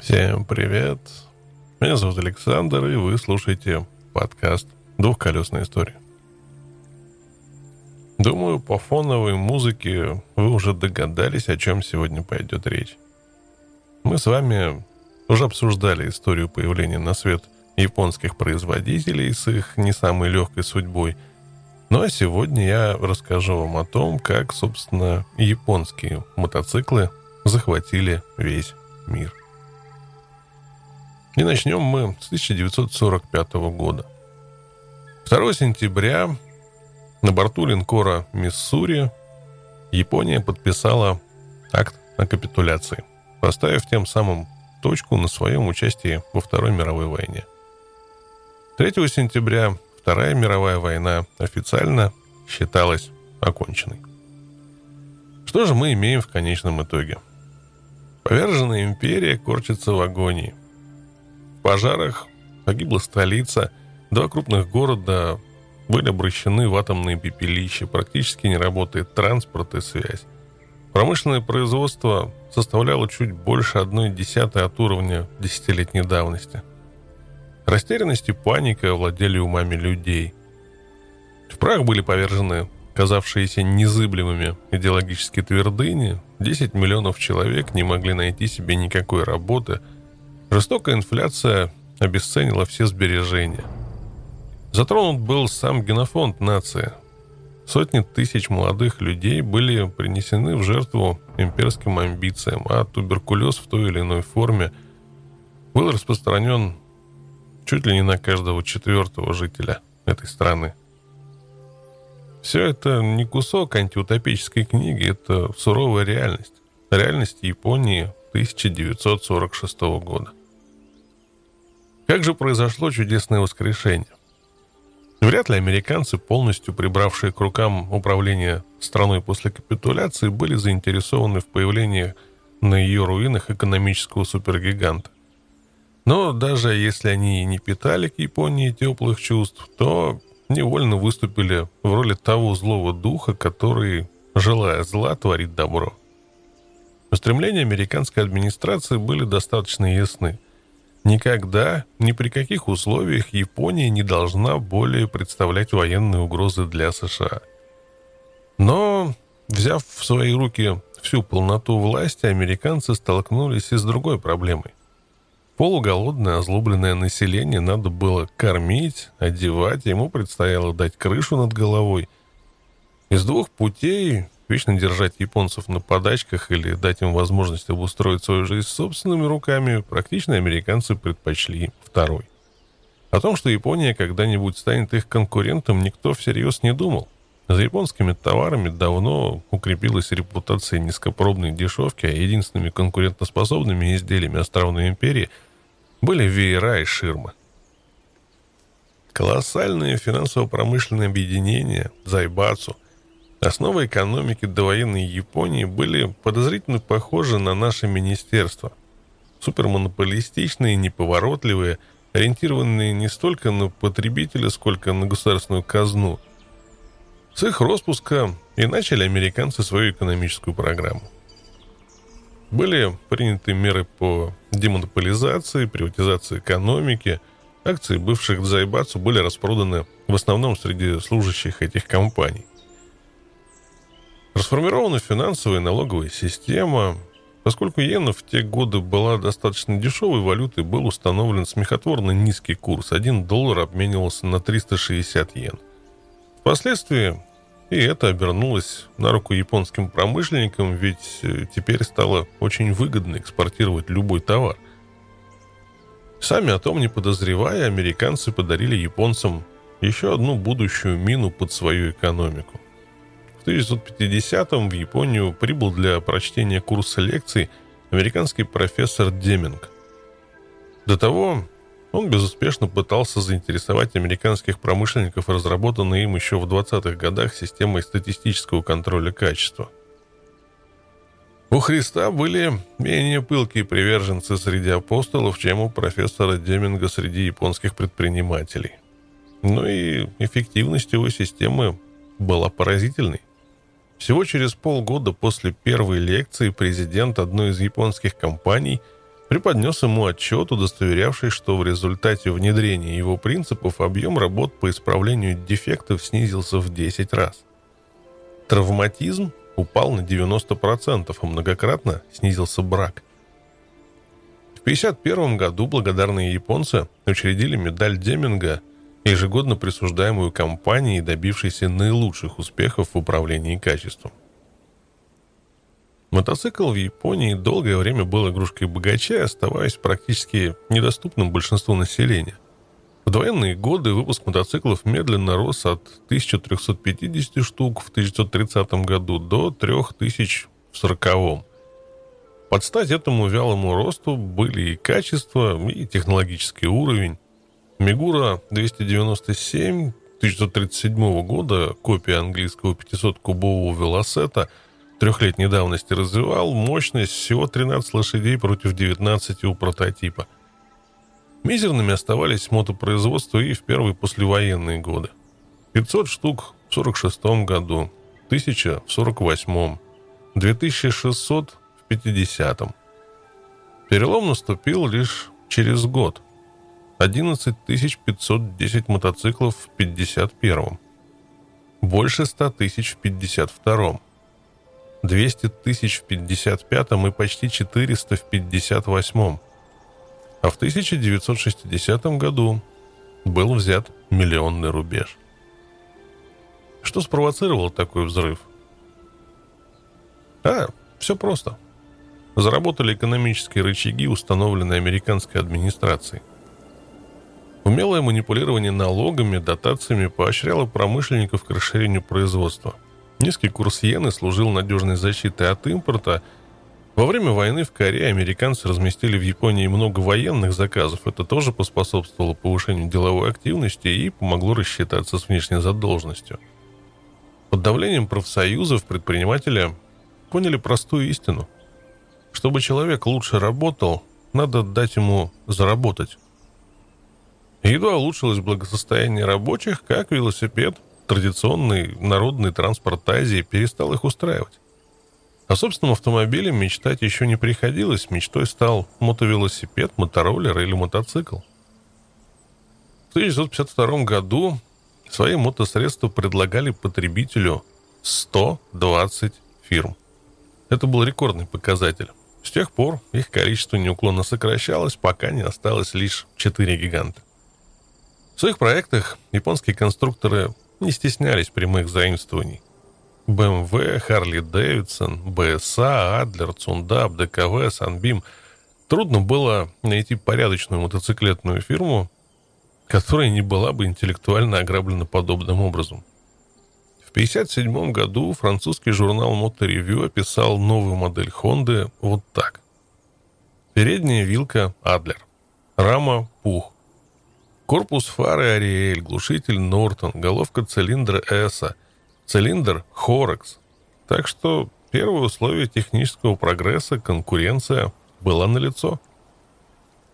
Всем привет. Меня зовут Александр, и вы слушаете подкаст «Двухколесная история». Думаю, по фоновой музыке вы уже догадались, о чем сегодня пойдет речь. Мы с вами уже обсуждали историю появления на свет японских производителей с их не самой легкой судьбой. Ну а сегодня я расскажу вам о том, как, собственно, японские мотоциклы захватили весь мир. И начнем мы с 1945 года. 2 сентября на борту линкора «Миссури» Япония подписала акт о капитуляции, поставив тем самым точку на своем участии во Второй мировой войне. 3 сентября Вторая мировая война официально считалась оконченной. Что же мы имеем в конечном итоге? Поверженная империя корчится в агонии. В пожарах погибла столица, два крупных города были обращены в атомные пепелища, практически не работает транспорт и связь. Промышленное производство составляло чуть больше одной десятой от уровня десятилетней давности. Растерянность и паника овладели умами людей. В прах были повержены казавшиеся незыблемыми идеологические твердыни, 10 миллионов человек не могли найти себе никакой работы, жестокая инфляция обесценила все сбережения – Затронут был сам генофонд нации. Сотни тысяч молодых людей были принесены в жертву имперским амбициям, а туберкулез в той или иной форме был распространен чуть ли не на каждого четвертого жителя этой страны. Все это не кусок антиутопической книги, это суровая реальность. Реальность Японии 1946 года. Как же произошло чудесное воскрешение? Вряд ли американцы, полностью прибравшие к рукам управление страной после капитуляции, были заинтересованы в появлении на ее руинах экономического супергиганта. Но даже если они и не питали к Японии теплых чувств, то невольно выступили в роли того злого духа, который, желая зла, творит добро. Устремления американской администрации были достаточно ясны – Никогда, ни при каких условиях Япония не должна более представлять военные угрозы для США. Но, взяв в свои руки всю полноту власти, американцы столкнулись и с другой проблемой. Полуголодное, озлобленное население надо было кормить, одевать, ему предстояло дать крышу над головой. Из двух путей Вечно держать японцев на подачках или дать им возможность обустроить свою жизнь собственными руками, практично американцы предпочли второй. О том, что Япония когда-нибудь станет их конкурентом, никто всерьез не думал. За японскими товарами давно укрепилась репутация низкопробной дешевки, а единственными конкурентоспособными изделиями островной империи были веера и ширмы. Колоссальное финансово-промышленное объединение Зайбацу – Основы экономики довоенной Японии были подозрительно похожи на наше министерство. Супермонополистичные, неповоротливые, ориентированные не столько на потребителя, сколько на государственную казну. С их распуска и начали американцы свою экономическую программу. Были приняты меры по демонополизации, приватизации экономики. Акции бывших Дзайбацу были распроданы в основном среди служащих этих компаний. Расформирована финансовая и налоговая система. Поскольку иена в те годы была достаточно дешевой валютой, был установлен смехотворно низкий курс. Один доллар обменивался на 360 йен. Впоследствии и это обернулось на руку японским промышленникам, ведь э, теперь стало очень выгодно экспортировать любой товар. Сами о том не подозревая, американцы подарили японцам еще одну будущую мину под свою экономику – в 1950-м в Японию прибыл для прочтения курса лекций американский профессор Деминг. До того он безуспешно пытался заинтересовать американских промышленников разработанной им еще в 20-х годах системой статистического контроля качества. У Христа были менее пылкие приверженцы среди апостолов, чем у профессора Деминга среди японских предпринимателей. Но и эффективность его системы была поразительной. Всего через полгода после первой лекции президент одной из японских компаний преподнес ему отчет, удостоверявший, что в результате внедрения его принципов объем работ по исправлению дефектов снизился в 10 раз. Травматизм упал на 90%, а многократно снизился брак. В 1951 году благодарные японцы учредили медаль Деминга, ежегодно присуждаемую компанией, добившейся наилучших успехов в управлении качеством. Мотоцикл в Японии долгое время был игрушкой богача, оставаясь практически недоступным большинству населения. В довоенные годы выпуск мотоциклов медленно рос от 1350 штук в 1930 году до 3000 в 40 Под стать этому вялому росту были и качество, и технологический уровень. Мигура 297 1937 года, копия английского 500-кубового велосета – трехлетней давности развивал мощность всего 13 лошадей против 19 у прототипа. Мизерными оставались мотопроизводства и в первые послевоенные годы. 500 штук в 46 году, 1000 в 48, 2600 в 50. Перелом наступил лишь через год. 11 510 мотоциклов в 51. Больше 100 тысяч в 52 200 тысяч в 55-м и почти 400 в 58-м. А в 1960 году был взят миллионный рубеж. Что спровоцировало такой взрыв? А, все просто. Заработали экономические рычаги, установленные американской администрацией. Умелое манипулирование налогами, дотациями поощряло промышленников к расширению производства – Низкий курс иены служил надежной защитой от импорта. Во время войны в Корее американцы разместили в Японии много военных заказов. Это тоже поспособствовало повышению деловой активности и помогло рассчитаться с внешней задолженностью. Под давлением профсоюзов предприниматели поняли простую истину. Чтобы человек лучше работал, надо дать ему заработать. Едва улучшилось благосостояние рабочих, как велосипед – традиционный народный транспорт Азии перестал их устраивать. О собственном автомобиле мечтать еще не приходилось, мечтой стал мотовелосипед, мотороллер или мотоцикл. В 1952 году свои мотосредства предлагали потребителю 120 фирм. Это был рекордный показатель. С тех пор их количество неуклонно сокращалось, пока не осталось лишь 4 гиганта. В своих проектах японские конструкторы не стеснялись прямых заимствований. BMW, Harley Davidson, BSA, Adler, Цундап, ДКВ, Sunbeam. Трудно было найти порядочную мотоциклетную фирму, которая не была бы интеллектуально ограблена подобным образом. В 1957 году французский журнал Motor Review описал новую модель Honda вот так. Передняя вилка Adler, рама Пух, Корпус фары Ариэль, глушитель Нортон, головка цилиндра Эса, цилиндр Хорекс. Так что первое условие технического прогресса, конкуренция, была налицо.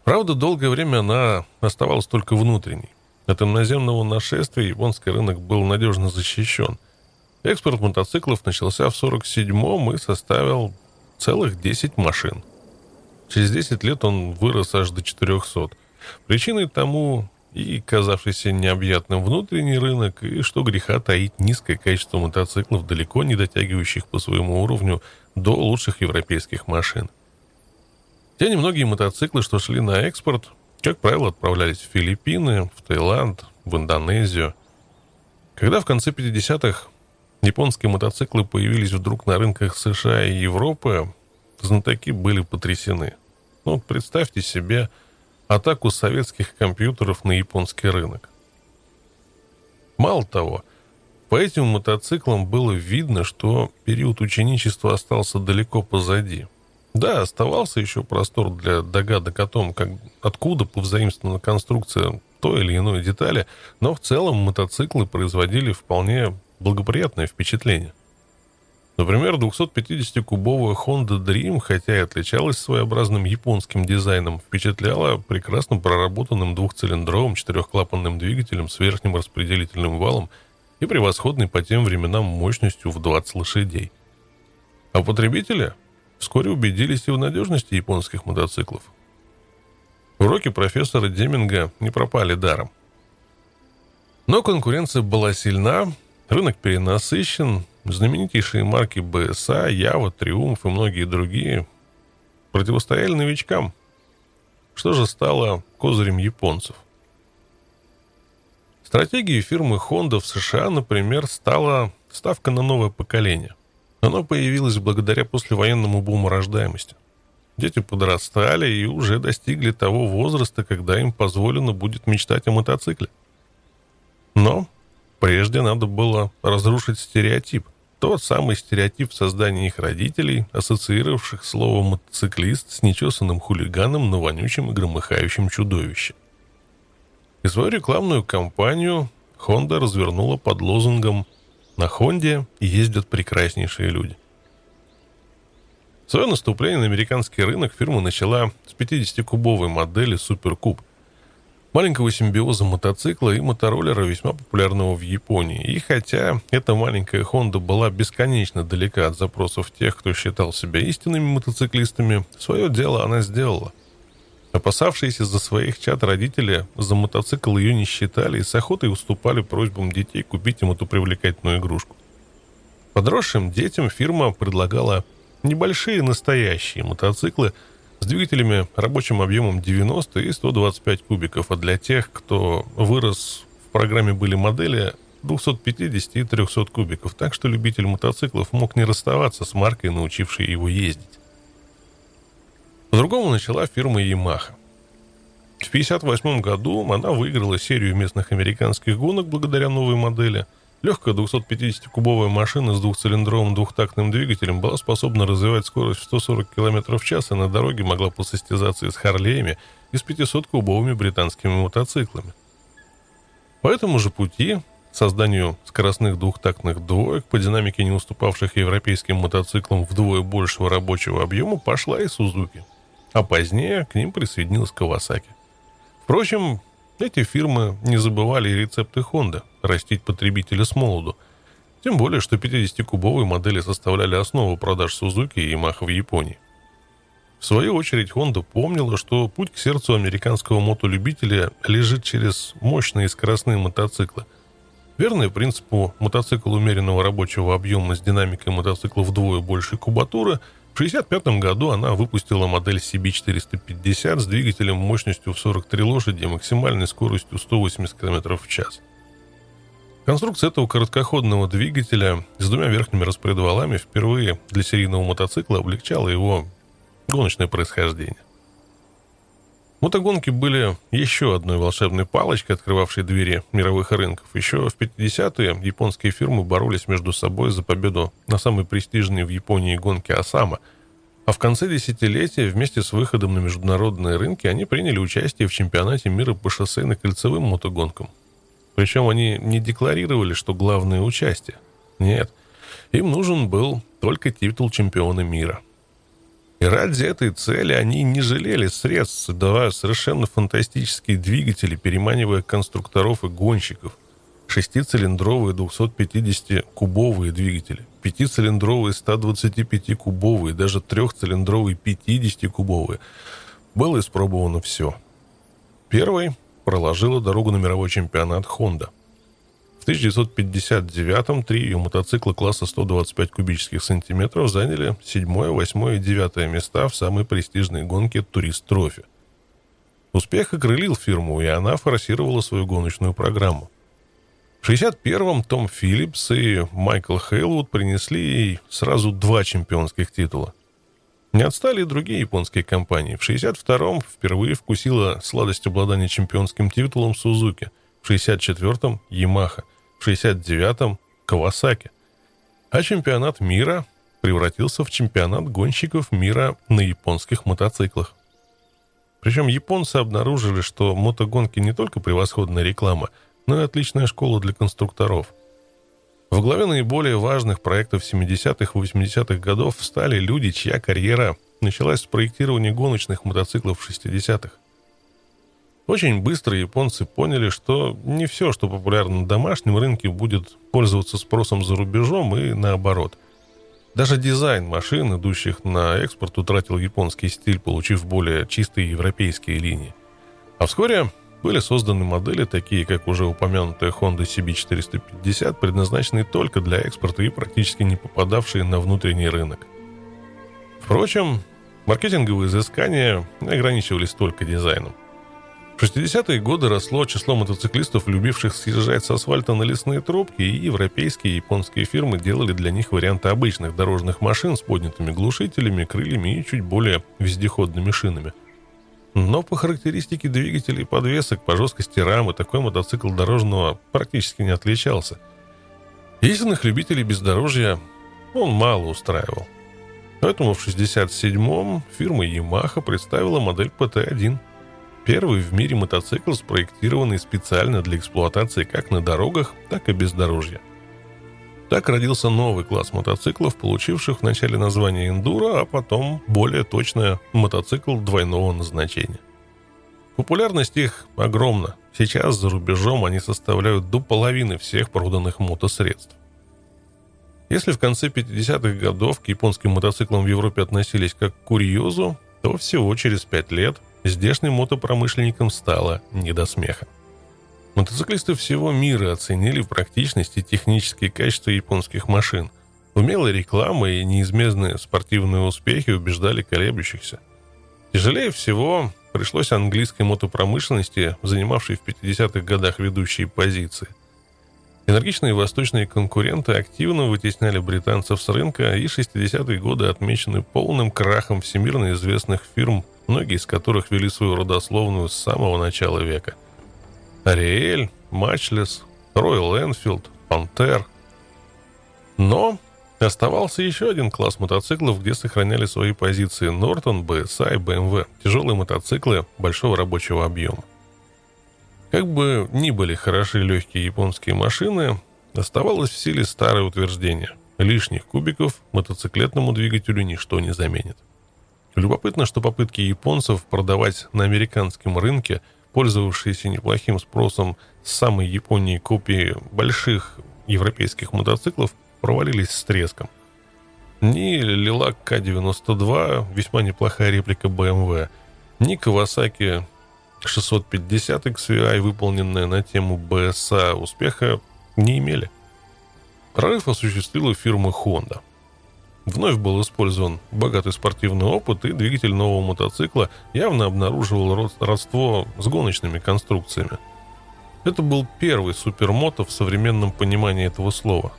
Правда, долгое время она оставалась только внутренней. От иноземного нашествия японский рынок был надежно защищен. Экспорт мотоциклов начался в 1947-м и составил целых 10 машин. Через 10 лет он вырос аж до 400. Причиной тому и казавшийся необъятным внутренний рынок, и, что греха таить, низкое качество мотоциклов, далеко не дотягивающих по своему уровню до лучших европейских машин. Те немногие мотоциклы, что шли на экспорт, как правило, отправлялись в Филиппины, в Таиланд, в Индонезию. Когда в конце 50-х японские мотоциклы появились вдруг на рынках США и Европы, знатоки были потрясены. Ну, представьте себе – атаку советских компьютеров на японский рынок. Мало того, по этим мотоциклам было видно, что период ученичества остался далеко позади. Да, оставался еще простор для догадок о том, как, откуда повзаимствована конструкция той или иной детали, но в целом мотоциклы производили вполне благоприятное впечатление – Например, 250-кубовая Honda Dream, хотя и отличалась своеобразным японским дизайном, впечатляла прекрасно проработанным двухцилиндровым четырехклапанным двигателем с верхним распределительным валом и превосходной по тем временам мощностью в 20 лошадей. А потребители вскоре убедились и в надежности японских мотоциклов. Уроки профессора Деминга не пропали даром. Но конкуренция была сильна, рынок перенасыщен, знаменитейшие марки БСА, Ява, Триумф и многие другие противостояли новичкам. Что же стало козырем японцев? Стратегией фирмы Honda в США, например, стала ставка на новое поколение. Оно появилось благодаря послевоенному буму рождаемости. Дети подрастали и уже достигли того возраста, когда им позволено будет мечтать о мотоцикле. Но прежде надо было разрушить стереотип. Тот самый стереотип в создании их родителей, ассоциировавших слово «мотоциклист» с нечесанным хулиганом, но вонючим и громыхающим чудовищем. И свою рекламную кампанию Honda развернула под лозунгом «На Хонде ездят прекраснейшие люди». Свое наступление на американский рынок фирма начала с 50-кубовой модели Суперкуб. Маленького симбиоза мотоцикла и мотороллера, весьма популярного в Японии. И хотя эта маленькая Honda была бесконечно далека от запросов тех, кто считал себя истинными мотоциклистами, свое дело она сделала. Опасавшиеся за своих чад родители за мотоцикл ее не считали и с охотой уступали просьбам детей купить им эту привлекательную игрушку. Подросшим детям фирма предлагала Небольшие настоящие мотоциклы с двигателями рабочим объемом 90 и 125 кубиков, а для тех, кто вырос в программе были модели 250 и 300 кубиков, так что любитель мотоциклов мог не расставаться с маркой, научившей его ездить. По-другому начала фирма Yamaha. В 1958 году она выиграла серию местных американских гонок благодаря новой модели – Легкая 250-кубовая машина с двухцилиндровым двухтактным двигателем была способна развивать скорость в 140 км в час и на дороге могла посостязаться и с Харлеями, и с 500-кубовыми британскими мотоциклами. По этому же пути созданию скоростных двухтактных двоек, по динамике не уступавших европейским мотоциклам вдвое большего рабочего объема, пошла и Сузуки. А позднее к ним присоединилась Кавасаки. Впрочем, эти фирмы не забывали и рецепты Honda – растить потребителя с молоду. Тем более, что 50-кубовые модели составляли основу продаж Suzuki и Yamaha в Японии. В свою очередь, Honda помнила, что путь к сердцу американского мотолюбителя лежит через мощные скоростные мотоциклы. Верный принципу мотоцикл умеренного рабочего объема с динамикой мотоцикла вдвое больше кубатуры – в 1965 году она выпустила модель CB450 с двигателем мощностью в 43 лошади и максимальной скоростью 180 км в час. Конструкция этого короткоходного двигателя с двумя верхними распредвалами впервые для серийного мотоцикла облегчала его гоночное происхождение. Мотогонки были еще одной волшебной палочкой, открывавшей двери мировых рынков. Еще в 50-е японские фирмы боролись между собой за победу на самой престижной в Японии гонке Осама. А в конце десятилетия вместе с выходом на международные рынки они приняли участие в чемпионате мира по шоссейно-кольцевым мотогонкам. Причем они не декларировали, что главное участие. Нет, им нужен был только титул чемпиона мира. И ради этой цели они не жалели средств, создавая совершенно фантастические двигатели, переманивая конструкторов и гонщиков. Шестицилиндровые 250-кубовые двигатели, пятицилиндровые 125-кубовые, даже трехцилиндровые 50-кубовые. Было испробовано все. Первый проложила дорогу на мировой чемпионат Honda. 1959-м три ее мотоцикла класса 125 кубических сантиметров заняли 7, 8 и 9 места в самой престижной гонке «Турист Трофи». Успех окрылил фирму, и она форсировала свою гоночную программу. В 61-м Том Филлипс и Майкл Хейлвуд принесли ей сразу два чемпионских титула. Не отстали и другие японские компании. В 62-м впервые вкусила сладость обладания чемпионским титулом Сузуки. В 64-м – Ямаха – в 69-м Кавасаки. А чемпионат мира превратился в чемпионат гонщиков мира на японских мотоциклах. Причем японцы обнаружили, что мотогонки не только превосходная реклама, но и отличная школа для конструкторов. В главе наиболее важных проектов 70-х и 80-х годов встали люди, чья карьера началась с проектирования гоночных мотоциклов в 60-х. Очень быстро японцы поняли, что не все, что популярно на домашнем рынке, будет пользоваться спросом за рубежом и наоборот. Даже дизайн машин, идущих на экспорт, утратил японский стиль, получив более чистые европейские линии. А вскоре были созданы модели, такие как уже упомянутая Honda CB450, предназначенные только для экспорта и практически не попадавшие на внутренний рынок. Впрочем, маркетинговые изыскания ограничивались только дизайном. В 60-е годы росло число мотоциклистов, любивших съезжать с асфальта на лесные тропки, и европейские и японские фирмы делали для них варианты обычных дорожных машин с поднятыми глушителями, крыльями и чуть более вездеходными шинами – но по характеристике двигателей и подвесок, по жесткости рамы, такой мотоцикл дорожного практически не отличался. Истинных любителей бездорожья он мало устраивал. Поэтому в 1967-м фирма Yamaha представила модель PT-1. Первый в мире мотоцикл, спроектированный специально для эксплуатации как на дорогах, так и бездорожья. Так родился новый класс мотоциклов, получивших вначале название эндуро, а потом более точное мотоцикл двойного назначения. Популярность их огромна. Сейчас за рубежом они составляют до половины всех проданных мотосредств. Если в конце 50-х годов к японским мотоциклам в Европе относились как к курьезу, то всего через пять лет здешним мотопромышленникам стало не до смеха. Мотоциклисты всего мира оценили практичность и технические качества японских машин. Умелая реклама и неизменные спортивные успехи убеждали колеблющихся. Тяжелее всего пришлось английской мотопромышленности, занимавшей в 50-х годах ведущие позиции. Энергичные восточные конкуренты активно вытесняли британцев с рынка, и 60-е годы отмечены полным крахом всемирно известных фирм, многие из которых вели свою родословную с самого начала века – Ариэль, Мачлес, Роyal Энфилд, Пантер. Но оставался еще один класс мотоциклов, где сохраняли свои позиции Нортон, BSI, BMW. Тяжелые мотоциклы большого рабочего объема. Как бы ни были хороши легкие японские машины, оставалось в силе старое утверждение. Лишних кубиков мотоциклетному двигателю ничто не заменит. Любопытно, что попытки японцев продавать на американском рынке – пользовавшиеся неплохим спросом с самой Японии копии больших европейских мотоциклов, провалились с треском. Ни Лилак К-92, весьма неплохая реплика BMW, ни Kawasaki 650 XVI, выполненная на тему BSA, успеха не имели. Прорыв осуществила фирма Honda – Вновь был использован богатый спортивный опыт, и двигатель нового мотоцикла явно обнаруживал родство с гоночными конструкциями. Это был первый супермото в современном понимании этого слова.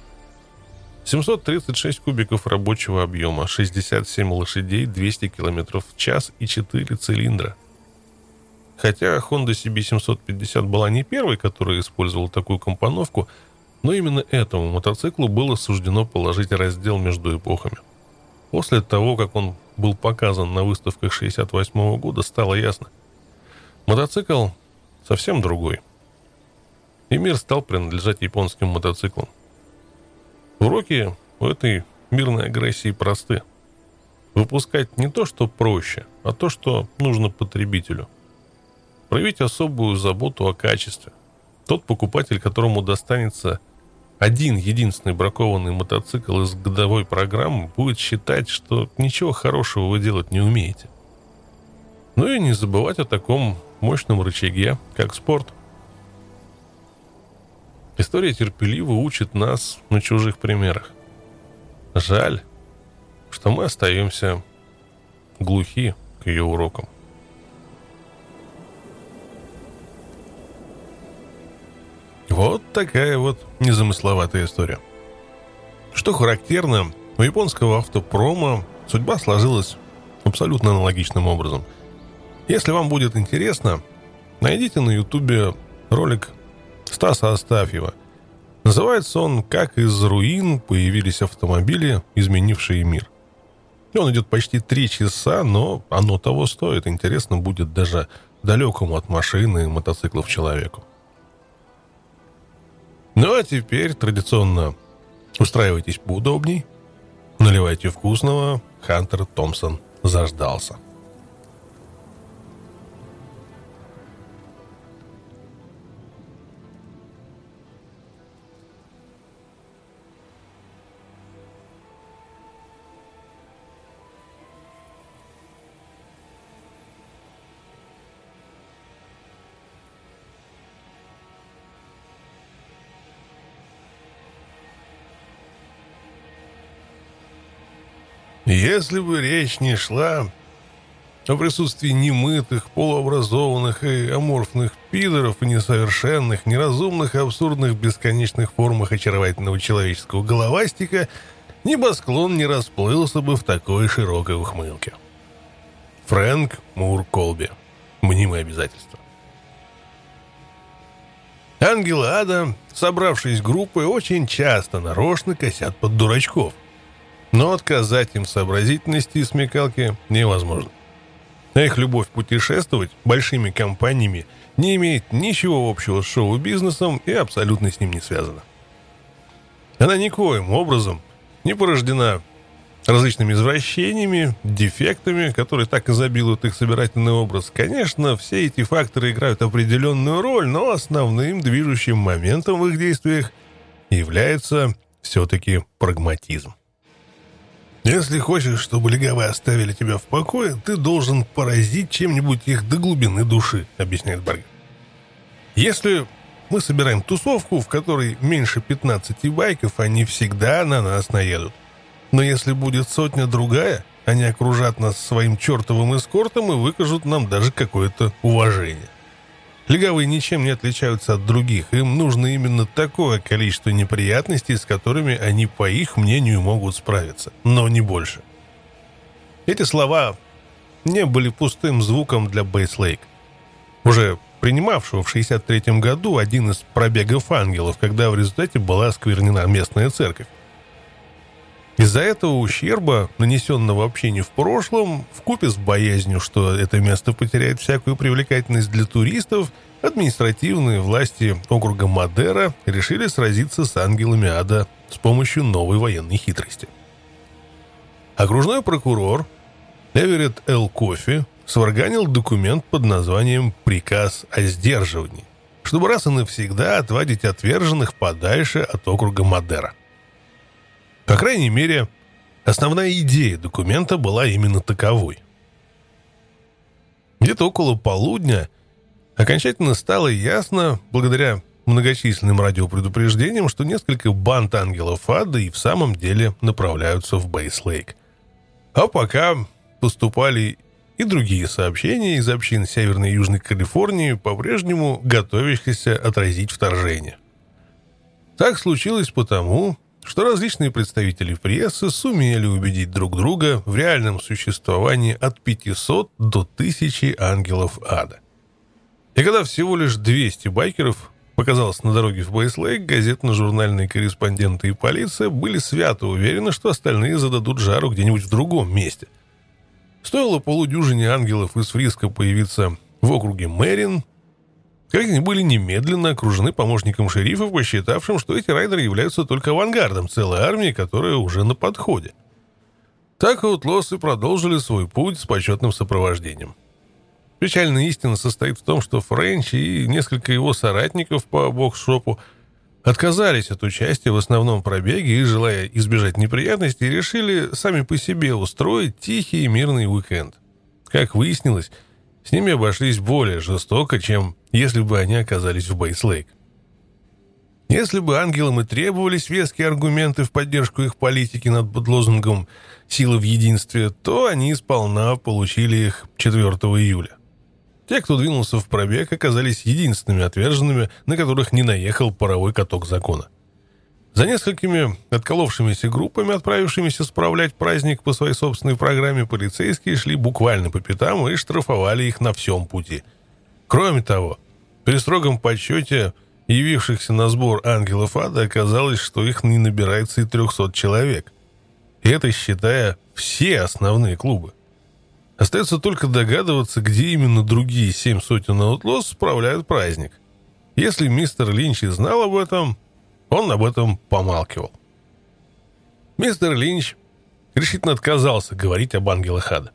736 кубиков рабочего объема, 67 лошадей, 200 км в час и 4 цилиндра. Хотя Honda CB750 была не первой, которая использовала такую компоновку – но именно этому мотоциклу было суждено положить раздел между эпохами. После того, как он был показан на выставках 68 года, стало ясно. Мотоцикл совсем другой. И мир стал принадлежать японским мотоциклам. Уроки у этой мирной агрессии просты. Выпускать не то, что проще, а то, что нужно потребителю. Проявить особую заботу о качестве. Тот покупатель, которому достанется один единственный бракованный мотоцикл из годовой программы будет считать, что ничего хорошего вы делать не умеете. Ну и не забывать о таком мощном рычаге, как спорт. История терпеливо учит нас на чужих примерах. Жаль, что мы остаемся глухи к ее урокам. Вот такая вот незамысловатая история. Что характерно, у японского автопрома судьба сложилась абсолютно аналогичным образом. Если вам будет интересно, найдите на ютубе ролик Стаса Астафьева. Называется он «Как из руин появились автомобили, изменившие мир». Он идет почти три часа, но оно того стоит. Интересно будет даже далекому от машины и мотоциклов человеку. Ну а теперь традиционно устраивайтесь поудобней, наливайте вкусного, Хантер Томпсон заждался. Если бы речь не шла о присутствии немытых, полуобразованных и аморфных пидоров несовершенных, неразумных и абсурдных бесконечных формах очаровательного человеческого головастика, небосклон не расплылся бы в такой широкой ухмылке. Фрэнк Мур Колби. Мнимое обязательство. Ангелы ада, собравшись группой, очень часто нарочно косят под дурачков. Но отказать им в сообразительности и смекалке невозможно. Их любовь путешествовать большими компаниями не имеет ничего общего с шоу-бизнесом и абсолютно с ним не связана. Она никоим образом не порождена различными извращениями, дефектами, которые так изобилуют их собирательный образ. Конечно, все эти факторы играют определенную роль, но основным движущим моментом в их действиях является все-таки прагматизм. Если хочешь, чтобы легавые оставили тебя в покое, ты должен поразить чем-нибудь их до глубины души, объясняет Баргер. Если мы собираем тусовку, в которой меньше 15 байков, они всегда на нас наедут. Но если будет сотня другая, они окружат нас своим чертовым эскортом и выкажут нам даже какое-то уважение. Легавые ничем не отличаются от других. Им нужно именно такое количество неприятностей, с которыми они, по их мнению, могут справиться. Но не больше. Эти слова не были пустым звуком для Бейслейк. Уже принимавшего в 63 году один из пробегов ангелов, когда в результате была осквернена местная церковь. Из-за этого ущерба, нанесенного общению в прошлом, в купе с боязнью, что это место потеряет всякую привлекательность для туристов, административные власти округа Мадера решили сразиться с ангелами ада с помощью новой военной хитрости. Окружной прокурор Эверетт Эл Кофи сварганил документ под названием «Приказ о сдерживании», чтобы раз и навсегда отводить отверженных подальше от округа Мадера – по крайней мере, основная идея документа была именно таковой. Где-то около полудня окончательно стало ясно, благодаря многочисленным радиопредупреждениям, что несколько банд ангелов ада и в самом деле направляются в Бейс-Лейк. А пока поступали и другие сообщения из общин Северной и Южной Калифорнии, по-прежнему готовящихся отразить вторжение. Так случилось потому, что различные представители прессы сумели убедить друг друга в реальном существовании от 500 до 1000 ангелов ада. И когда всего лишь 200 байкеров показалось на дороге в Бейслейк, газетно-журнальные корреспонденты и полиция были свято уверены, что остальные зададут жару где-нибудь в другом месте. Стоило полудюжине ангелов из Фриска появиться в округе Мэрин, как они были немедленно окружены помощником шерифа, посчитавшим, что эти райдеры являются только авангардом целой армии, которая уже на подходе. Так аутлосы продолжили свой путь с почетным сопровождением. Печальная истина состоит в том, что Френч и несколько его соратников по бокс-шопу отказались от участия в основном пробеге и, желая избежать неприятностей, решили сами по себе устроить тихий и мирный уикенд. Как выяснилось, с ними обошлись более жестоко, чем если бы они оказались в Бейслейк. Если бы ангелам и требовались веские аргументы в поддержку их политики над подлозунгом «Сила в единстве», то они сполна получили их 4 июля. Те, кто двинулся в пробег, оказались единственными отверженными, на которых не наехал паровой каток закона. За несколькими отколовшимися группами, отправившимися справлять праздник по своей собственной программе, полицейские шли буквально по пятам и штрафовали их на всем пути. Кроме того, при строгом подсчете явившихся на сбор ангелов ада оказалось, что их не набирается и 300 человек. И это считая все основные клубы. Остается только догадываться, где именно другие семь сотен аутлос справляют праздник. Если мистер Линч и знал об этом, он об этом помалкивал. Мистер Линч решительно отказался говорить об ангелах ада.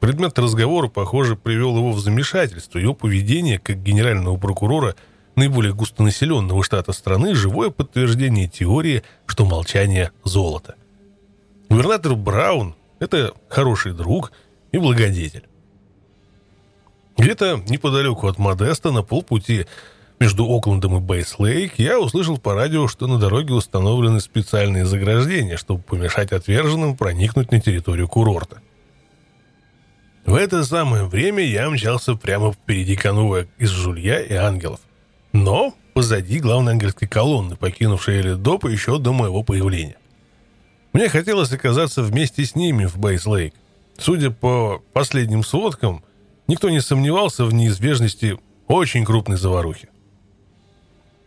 Предмет разговора, похоже, привел его в замешательство. Его поведение, как генерального прокурора наиболее густонаселенного штата страны, живое подтверждение теории, что молчание – золото. Губернатор Браун – это хороший друг и благодетель. Где-то неподалеку от Модеста на полпути между Оклендом и Бейс-Лейк, я услышал по радио, что на дороге установлены специальные заграждения, чтобы помешать отверженным проникнуть на территорию курорта. В это самое время я мчался прямо впереди конвоя из Жулья и Ангелов. Но позади главной ангельской колонны, покинувшей Элидоп еще до моего появления. Мне хотелось оказаться вместе с ними в Бейс-Лейк. Судя по последним сводкам, никто не сомневался в неизбежности очень крупной заварухи.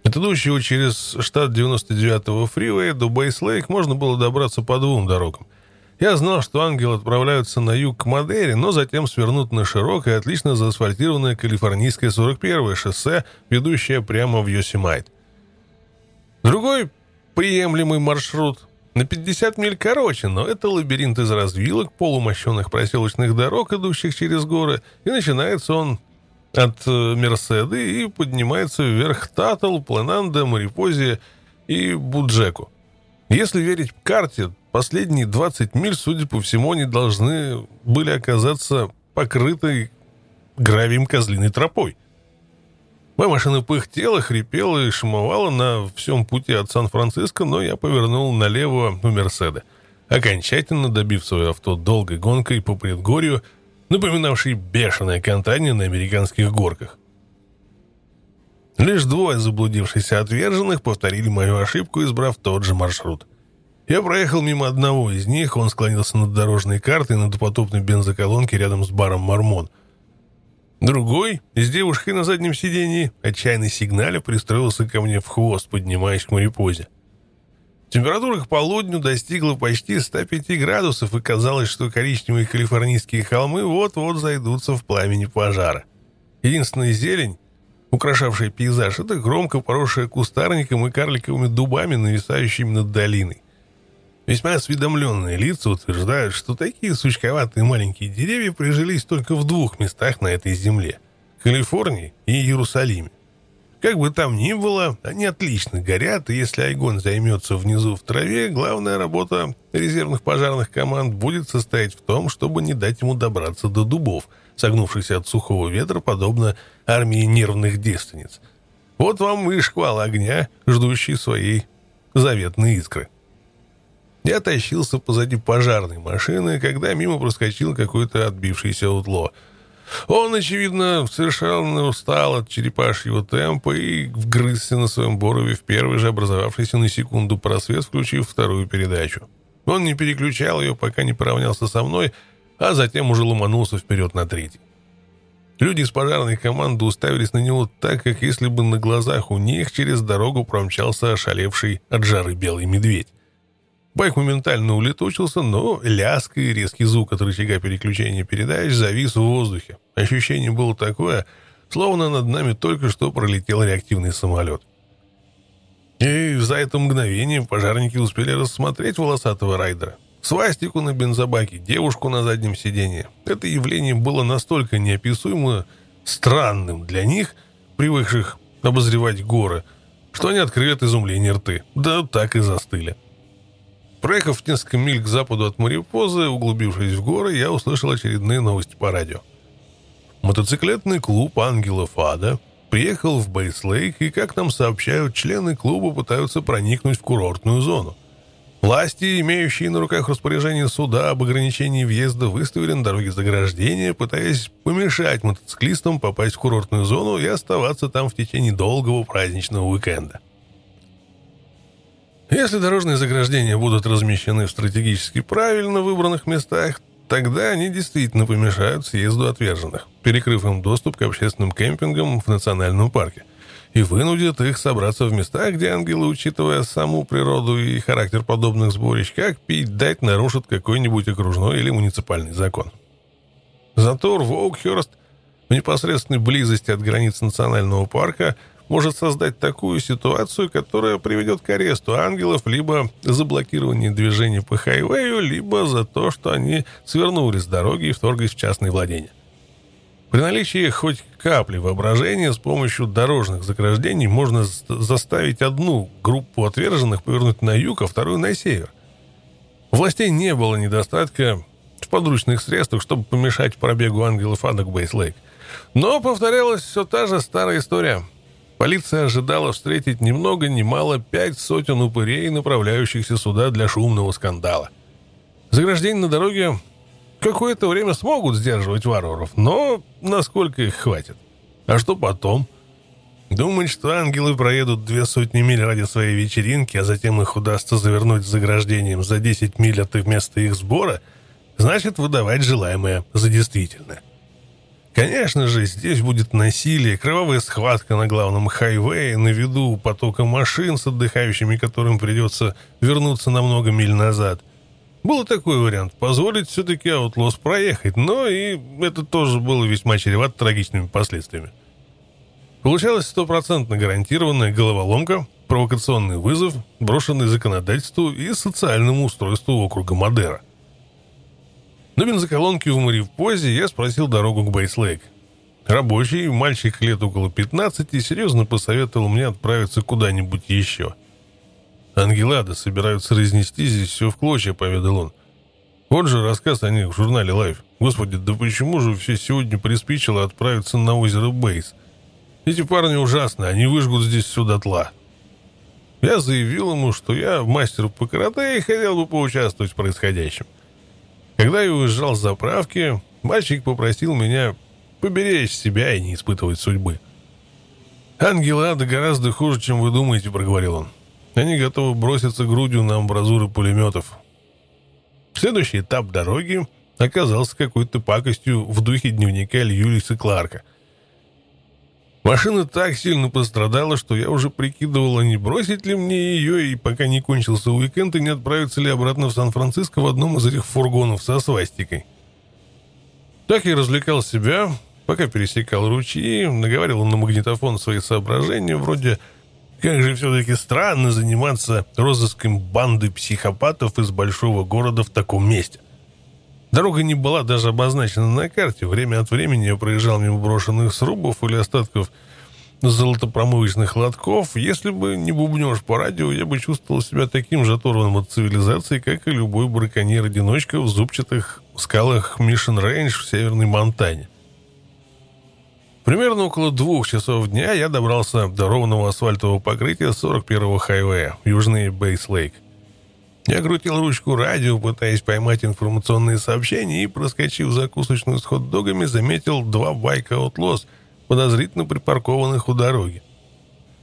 От идущего через штат 99-го фривея до Бейс-Лейк можно было добраться по двум дорогам. Я знал, что ангелы отправляются на юг к Мадере, но затем свернут на широкое, отлично заасфальтированное калифорнийское 41-е шоссе, ведущее прямо в Йосемайт. Другой приемлемый маршрут на 50 миль короче, но это лабиринт из развилок, полумощенных проселочных дорог, идущих через горы, и начинается он от э, Мерседы и поднимается вверх Татл, Пленанда, Марипозе и Буджеку. Если верить карте, последние 20 миль, судя по всему, они должны были оказаться покрытой гравием козлиной тропой. Моя машина пыхтела, хрипела и шумовала на всем пути от Сан-Франциско, но я повернул налево у Мерседа. Окончательно добив свое авто долгой гонкой по предгорью – напоминавший бешеное катание на американских горках. Лишь двое заблудившихся отверженных повторили мою ошибку, избрав тот же маршрут. Я проехал мимо одного из них, он склонился над дорожной картой на допотопной бензоколонке рядом с баром «Мормон». Другой, с девушкой на заднем сидении, отчаянно сигналя пристроился ко мне в хвост, поднимаясь к морепозе. Температура к полудню достигла почти 105 градусов, и казалось, что коричневые калифорнийские холмы вот-вот зайдутся в пламени пожара. Единственная зелень, украшавшая пейзаж, это громко поросшая кустарником и карликовыми дубами, нависающими над долиной. Весьма осведомленные лица утверждают, что такие сучковатые маленькие деревья прижились только в двух местах на этой земле – Калифорнии и Иерусалиме. Как бы там ни было, они отлично горят, и если Айгон займется внизу в траве, главная работа резервных пожарных команд будет состоять в том, чтобы не дать ему добраться до дубов, согнувшихся от сухого ветра, подобно армии нервных девственниц. Вот вам и шквал огня, ждущий своей заветной искры. Я тащился позади пожарной машины, когда мимо проскочил какой-то отбившийся утло — он, очевидно, совершенно устал от черепашьего темпа и вгрызся на своем борове в первый же образовавшийся на секунду просвет, включив вторую передачу. Он не переключал ее, пока не поравнялся со мной, а затем уже ломанулся вперед на третий. Люди из пожарной команды уставились на него так, как если бы на глазах у них через дорогу промчался ошалевший от жары белый медведь. Байк моментально улетучился, но лязг и резкий звук от рычага переключения передач завис в воздухе. Ощущение было такое, словно над нами только что пролетел реактивный самолет. И за это мгновение пожарники успели рассмотреть волосатого райдера. Свастику на бензобаке, девушку на заднем сиденье. Это явление было настолько неописуемо странным для них, привыкших обозревать горы, что они открыли от изумления рты. Да так и застыли. Проехав несколько миль к западу от Марипозы, углубившись в горы, я услышал очередные новости по радио. Мотоциклетный клуб «Ангелов Ада» приехал в Бейслейк, и, как нам сообщают, члены клуба пытаются проникнуть в курортную зону. Власти, имеющие на руках распоряжение суда об ограничении въезда, выставили на дороге заграждения, пытаясь помешать мотоциклистам попасть в курортную зону и оставаться там в течение долгого праздничного уикенда. Если дорожные заграждения будут размещены в стратегически правильно выбранных местах, тогда они действительно помешают съезду отверженных, перекрыв им доступ к общественным кемпингам в национальном парке, и вынудят их собраться в местах, где ангелы, учитывая саму природу и характер подобных сборищ, как пить дать нарушат какой-нибудь окружной или муниципальный закон. Затор в Оукхерст в непосредственной близости от границ национального парка – может создать такую ситуацию, которая приведет к аресту ангелов либо заблокированию движения по хайвею, либо за то, что они свернули с дороги и вторглись в частные владения. При наличии хоть капли воображения с помощью дорожных заграждений можно заставить одну группу отверженных повернуть на юг, а вторую на север. У властей не было недостатка в подручных средствах, чтобы помешать пробегу ангелов Ада к Бейслейк. Но повторялась все та же старая история – Полиция ожидала встретить ни много ни мало пять сотен упырей, направляющихся сюда для шумного скандала. Заграждения на дороге какое-то время смогут сдерживать варваров, но насколько их хватит? А что потом? Думать, что ангелы проедут две сотни миль ради своей вечеринки, а затем их удастся завернуть заграждением за 10 миль от места их сбора, значит выдавать желаемое за действительное. Конечно же, здесь будет насилие, кровавая схватка на главном хайвее, на виду потока машин с отдыхающими, которым придется вернуться на много миль назад. Был такой вариант – позволить все-таки Аутлос проехать, но и это тоже было весьма чревато трагичными последствиями. Получалась стопроцентно гарантированная головоломка, провокационный вызов, брошенный законодательству и социальному устройству округа Мадера. На бензоколонке в Маривпозе я спросил дорогу к Бейслейк. Рабочий, мальчик лет около 15, серьезно посоветовал мне отправиться куда-нибудь еще. «Ангелады собираются разнести здесь все в клочья», — поведал он. Вот же рассказ о них в журнале Life. Господи, да почему же все сегодня приспичило отправиться на озеро Бейс? Эти парни ужасны, они выжгут здесь все дотла. Я заявил ему, что я мастер по карате и хотел бы поучаствовать в происходящем. Когда я уезжал с заправки, мальчик попросил меня поберечь себя и не испытывать судьбы. «Ангелы ада гораздо хуже, чем вы думаете», — проговорил он. «Они готовы броситься грудью на амбразуры пулеметов». Следующий этап дороги оказался какой-то пакостью в духе дневника Льюиса Кларка — Машина так сильно пострадала, что я уже прикидывал, а не бросить ли мне ее, и пока не кончился уикенд, и не отправиться ли обратно в Сан-Франциско в одном из этих фургонов со свастикой. Так я развлекал себя, пока пересекал ручьи, наговаривал на магнитофон свои соображения, вроде «Как же все-таки странно заниматься розыском банды психопатов из большого города в таком месте». Дорога не была даже обозначена на карте. Время от времени я проезжал мимо брошенных срубов или остатков золотопромывочных лотков. Если бы не бубнеж по радио, я бы чувствовал себя таким же оторванным от цивилизации, как и любой браконьер-одиночка в зубчатых скалах Мишен Рейндж в Северной Монтане. Примерно около двух часов дня я добрался до ровного асфальтового покрытия 41-го хайвея, южный Бейс-Лейк. Я крутил ручку радио, пытаясь поймать информационные сообщения, и, проскочив закусочную с хот-догами, заметил два байка Outlaws, подозрительно припаркованных у дороги.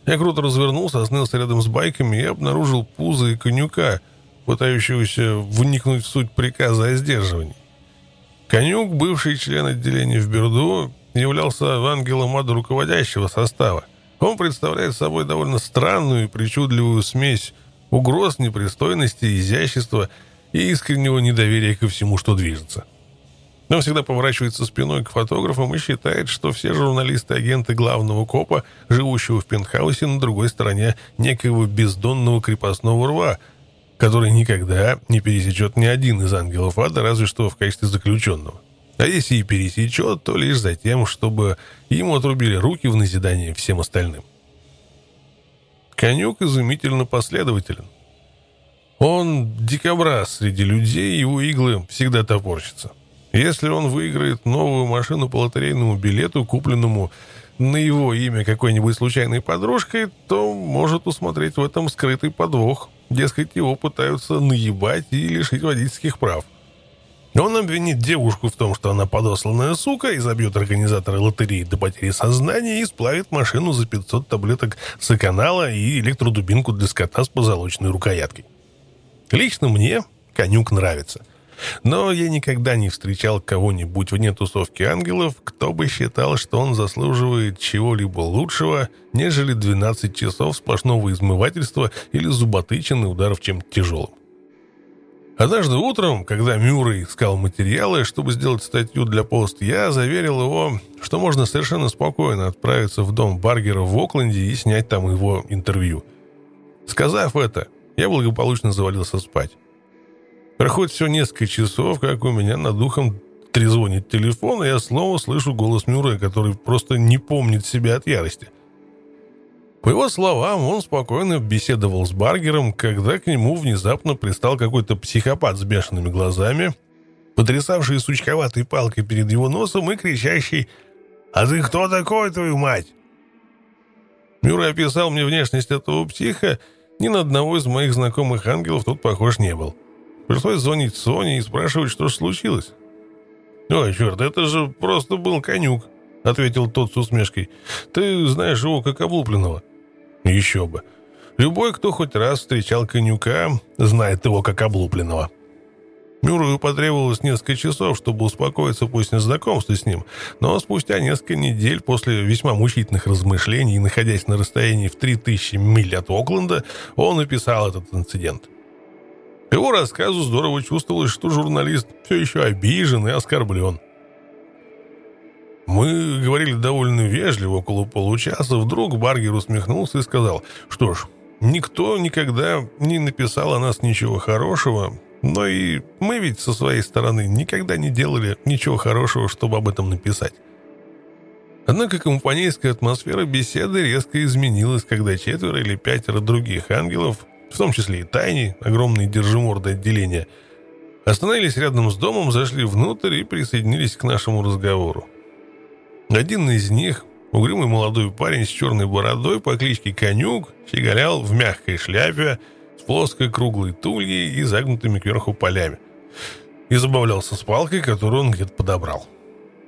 Я круто развернулся, остановился рядом с байками и обнаружил пузо и конюка, пытающегося вникнуть в суть приказа о сдерживании. Конюк, бывший член отделения в Берду, являлся ангелом ада руководящего состава. Он представляет собой довольно странную и причудливую смесь угроз, непристойности, изящества и искреннего недоверия ко всему, что движется. Он всегда поворачивается спиной к фотографам и считает, что все журналисты-агенты главного копа, живущего в пентхаусе на другой стороне некоего бездонного крепостного рва, который никогда не пересечет ни один из ангелов ада, разве что в качестве заключенного. А если и пересечет, то лишь за тем, чтобы ему отрубили руки в назидание всем остальным. Конюк изумительно последователен. Он дикобраз среди людей, его иглы всегда топорщатся. Если он выиграет новую машину по лотерейному билету, купленному на его имя какой-нибудь случайной подружкой, то может усмотреть в этом скрытый подвох. Дескать, его пытаются наебать и лишить водительских прав. Он обвинит девушку в том, что она подосланная сука, и забьет организатора лотереи до потери сознания и сплавит машину за 500 таблеток саканала и электродубинку для скота с позолоченной рукояткой. Лично мне конюк нравится. Но я никогда не встречал кого-нибудь вне тусовки ангелов, кто бы считал, что он заслуживает чего-либо лучшего, нежели 12 часов сплошного измывательства или зуботычины ударов чем-то тяжелым. Однажды утром, когда Мюррей искал материалы, чтобы сделать статью для пост, я заверил его, что можно совершенно спокойно отправиться в дом Баргера в Окленде и снять там его интервью. Сказав это, я благополучно завалился спать. Проходит все несколько часов, как у меня над духом трезвонит телефон, и я снова слышу голос Мюррея, который просто не помнит себя от ярости. По его словам, он спокойно беседовал с Баргером, когда к нему внезапно пристал какой-то психопат с бешеными глазами, потрясавший сучковатой палкой перед его носом и кричащий «А ты кто такой, твою мать?» Мюррей описал мне внешность этого психа, ни на одного из моих знакомых ангелов тут похож не был. Пришлось звонить Соне и спрашивать, что же случилось. «Ой, черт, это же просто был конюк», — ответил тот с усмешкой. «Ты знаешь его как облупленного». «Еще бы. Любой, кто хоть раз встречал конюка, знает его как облупленного». Мюррею потребовалось несколько часов, чтобы успокоиться после знакомства с ним, но спустя несколько недель после весьма мучительных размышлений, находясь на расстоянии в 3000 миль от Окленда, он описал этот инцидент. Его рассказу здорово чувствовалось, что журналист все еще обижен и оскорблен. Мы говорили довольно вежливо, около получаса. Вдруг Баргер усмехнулся и сказал, что ж, никто никогда не написал о нас ничего хорошего, но и мы ведь со своей стороны никогда не делали ничего хорошего, чтобы об этом написать. Однако компанейская атмосфера беседы резко изменилась, когда четверо или пятеро других ангелов, в том числе и Тайни, огромные держиморды отделения, остановились рядом с домом, зашли внутрь и присоединились к нашему разговору. Один из них, угрюмый молодой парень с черной бородой по кличке Конюк, щеголял в мягкой шляпе, плоской круглой тульей и загнутыми кверху полями. И забавлялся с палкой, которую он где-то подобрал.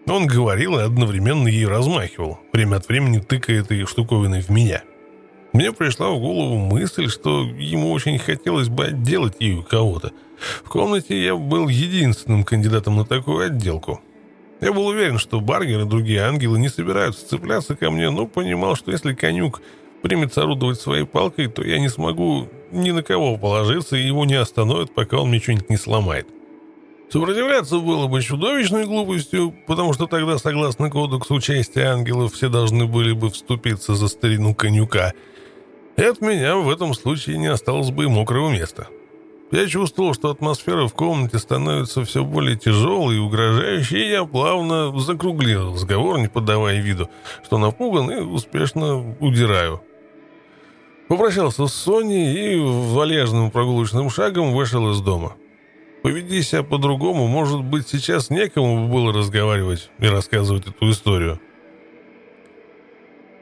Он говорил и одновременно ей размахивал, время от времени тыкая этой штуковиной в меня. Мне пришла в голову мысль, что ему очень хотелось бы отделать ею кого-то. В комнате я был единственным кандидатом на такую отделку. Я был уверен, что Баргер и другие ангелы не собираются цепляться ко мне, но понимал, что если конюк примется орудовать своей палкой, то я не смогу ни на кого положиться, и его не остановят, пока он мне что-нибудь не сломает. Сопротивляться было бы чудовищной глупостью, потому что тогда, согласно кодексу участия ангелов, все должны были бы вступиться за старину конюка. И от меня в этом случае не осталось бы и мокрого места. Я чувствовал, что атмосфера в комнате становится все более тяжелой и угрожающей, и я плавно закруглил разговор, не подавая виду, что напуган и успешно удираю. Попрощался с Соней и валежным прогулочным шагом вышел из дома. Поведи себя по-другому, может быть, сейчас некому было разговаривать и рассказывать эту историю.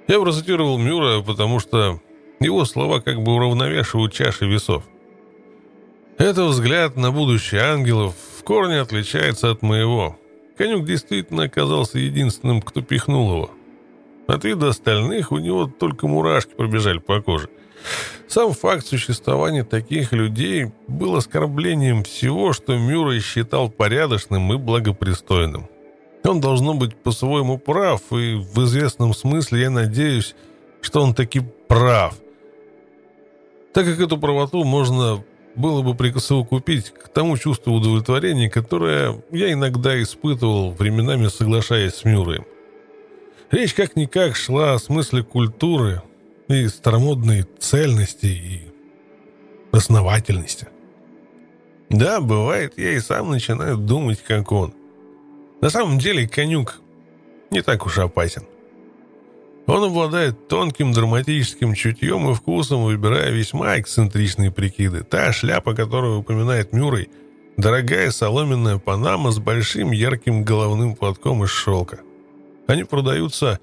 Я процитировал Мюра, потому что его слова как бы уравновешивают чаши весов. Это взгляд на будущее ангелов в корне отличается от моего. Конюк действительно оказался единственным, кто пихнул его. От вида остальных у него только мурашки пробежали по коже. Сам факт существования таких людей был оскорблением всего, что Мюррей считал порядочным и благопристойным. Он должно быть по-своему прав, и в известном смысле я надеюсь, что он таки прав. Так как эту правоту можно было бы присовокупить к тому чувству удовлетворения, которое я иногда испытывал, временами соглашаясь с Мюрреем. Речь как-никак шла о смысле культуры и старомодной цельности и основательности. Да, бывает, я и сам начинаю думать, как он. На самом деле конюк не так уж опасен. Он обладает тонким драматическим чутьем и вкусом, выбирая весьма эксцентричные прикиды. Та шляпа, которую упоминает Мюррей, дорогая соломенная панама с большим ярким головным платком из шелка. Они продаются